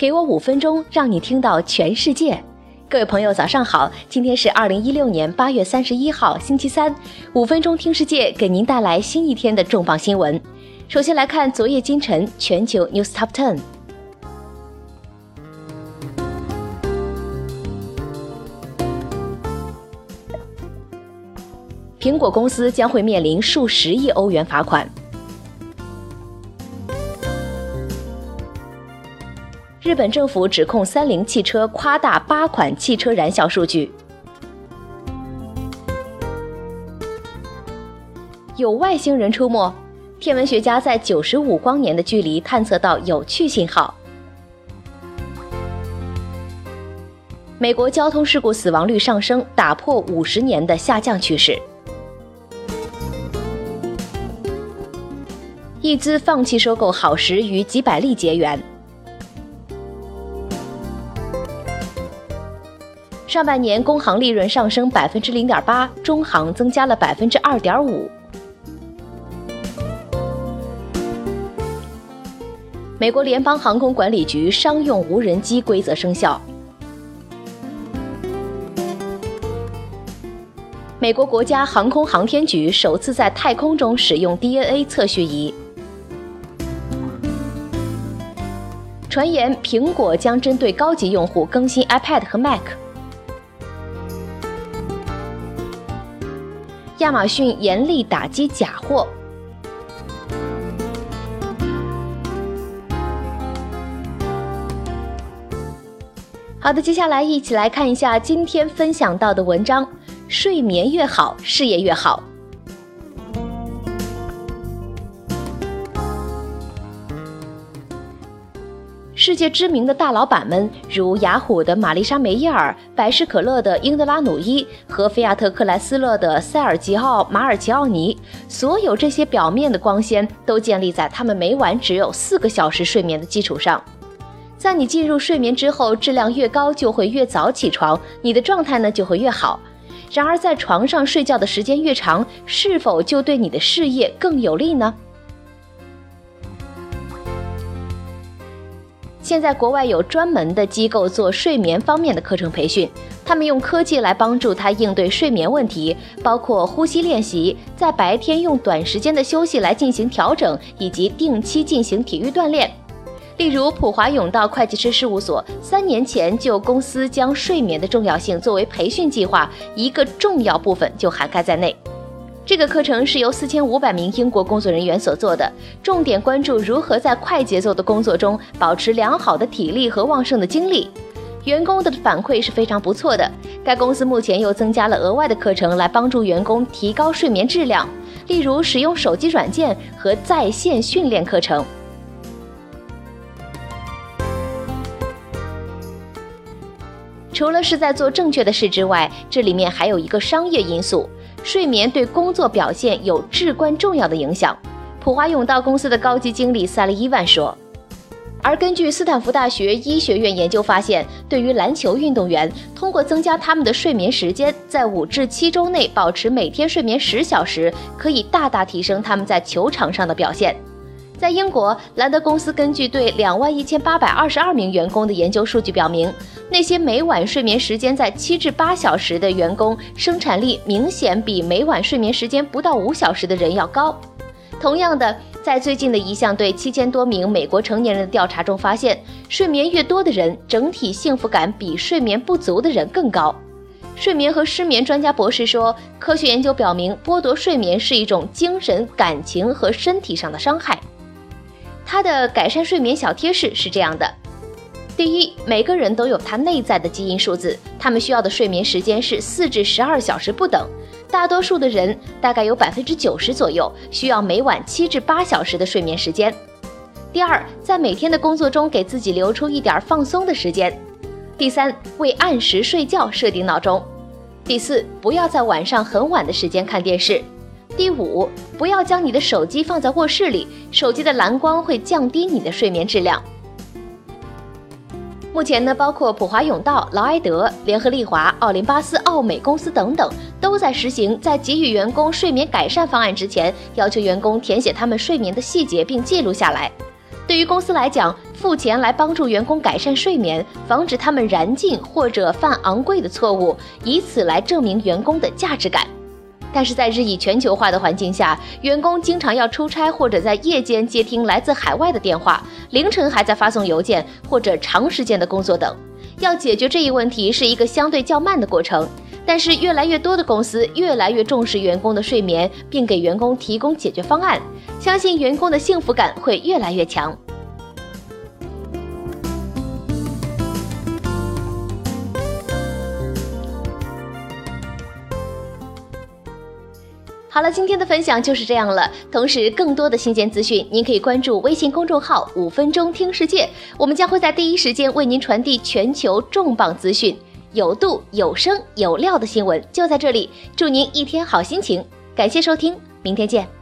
给我五分钟，让你听到全世界。各位朋友，早上好！今天是二零一六年八月三十一号，星期三。五分钟听世界，给您带来新一天的重磅新闻。首先来看昨夜今晨全球 news top ten。苹果公司将会面临数十亿欧元罚款。日本政府指控三菱汽车夸大八款汽车燃效数据。有外星人出没，天文学家在九十五光年的距离探测到有趣信号。美国交通事故死亡率上升，打破五十年的下降趋势。一资放弃收购好时与几百例结缘。上半年工行利润上升百分之零点八，中行增加了百分之二点五。美国联邦航空管理局商用无人机规则生效。美国国家航空航天局首次在太空中使用 DNA 测序仪。传言苹果将针对高级用户更新 iPad 和 Mac。亚马逊严厉打击假货。好的，接下来一起来看一下今天分享到的文章：睡眠越好，事业越好。世界知名的大老板们，如雅虎的玛丽莎·梅耶尔、百事可乐的英德拉·努伊和菲亚特克莱斯勒的塞尔吉奥·马尔奇奥尼，所有这些表面的光鲜，都建立在他们每晚只有四个小时睡眠的基础上。在你进入睡眠之后，质量越高，就会越早起床，你的状态呢就会越好。然而，在床上睡觉的时间越长，是否就对你的事业更有利呢？现在国外有专门的机构做睡眠方面的课程培训，他们用科技来帮助他应对睡眠问题，包括呼吸练习，在白天用短时间的休息来进行调整，以及定期进行体育锻炼。例如，普华永道会计师事务所三年前就公司将睡眠的重要性作为培训计划一个重要部分就涵盖在内。这个课程是由四千五百名英国工作人员所做的，重点关注如何在快节奏的工作中保持良好的体力和旺盛的精力。员工的反馈是非常不错的。该公司目前又增加了额外的课程来帮助员工提高睡眠质量，例如使用手机软件和在线训练课程。除了是在做正确的事之外，这里面还有一个商业因素。睡眠对工作表现有至关重要的影响，普华永道公司的高级经理萨利伊万说。而根据斯坦福大学医学院研究发现，对于篮球运动员，通过增加他们的睡眠时间，在五至七周内保持每天睡眠十小时，可以大大提升他们在球场上的表现。在英国，兰德公司根据对两万一千八百二十二名员工的研究数据表明，那些每晚睡眠时间在七至八小时的员工，生产力明显比每晚睡眠时间不到五小时的人要高。同样的，在最近的一项对七千多名美国成年人的调查中发现，睡眠越多的人，整体幸福感比睡眠不足的人更高。睡眠和失眠专家博士说，科学研究表明，剥夺睡眠是一种精神、感情和身体上的伤害。它的改善睡眠小贴士是这样的：第一，每个人都有他内在的基因数字，他们需要的睡眠时间是四至十二小时不等。大多数的人，大概有百分之九十左右，需要每晚七至八小时的睡眠时间。第二，在每天的工作中给自己留出一点放松的时间。第三，为按时睡觉设定闹钟。第四，不要在晚上很晚的时间看电视。第五，不要将你的手机放在卧室里，手机的蓝光会降低你的睡眠质量。目前呢，包括普华永道、劳埃德、联合利华、奥林巴斯、奥美公司等等，都在实行在给予员工睡眠改善方案之前，要求员工填写他们睡眠的细节并记录下来。对于公司来讲，付钱来帮助员工改善睡眠，防止他们燃尽或者犯昂贵的错误，以此来证明员工的价值感。但是在日益全球化的环境下，员工经常要出差或者在夜间接听来自海外的电话，凌晨还在发送邮件或者长时间的工作等。要解决这一问题是一个相对较慢的过程，但是越来越多的公司越来越重视员工的睡眠，并给员工提供解决方案，相信员工的幸福感会越来越强。好了，今天的分享就是这样了。同时，更多的新鲜资讯，您可以关注微信公众号“五分钟听世界”，我们将会在第一时间为您传递全球重磅资讯，有度、有声、有料的新闻就在这里。祝您一天好心情，感谢收听，明天见。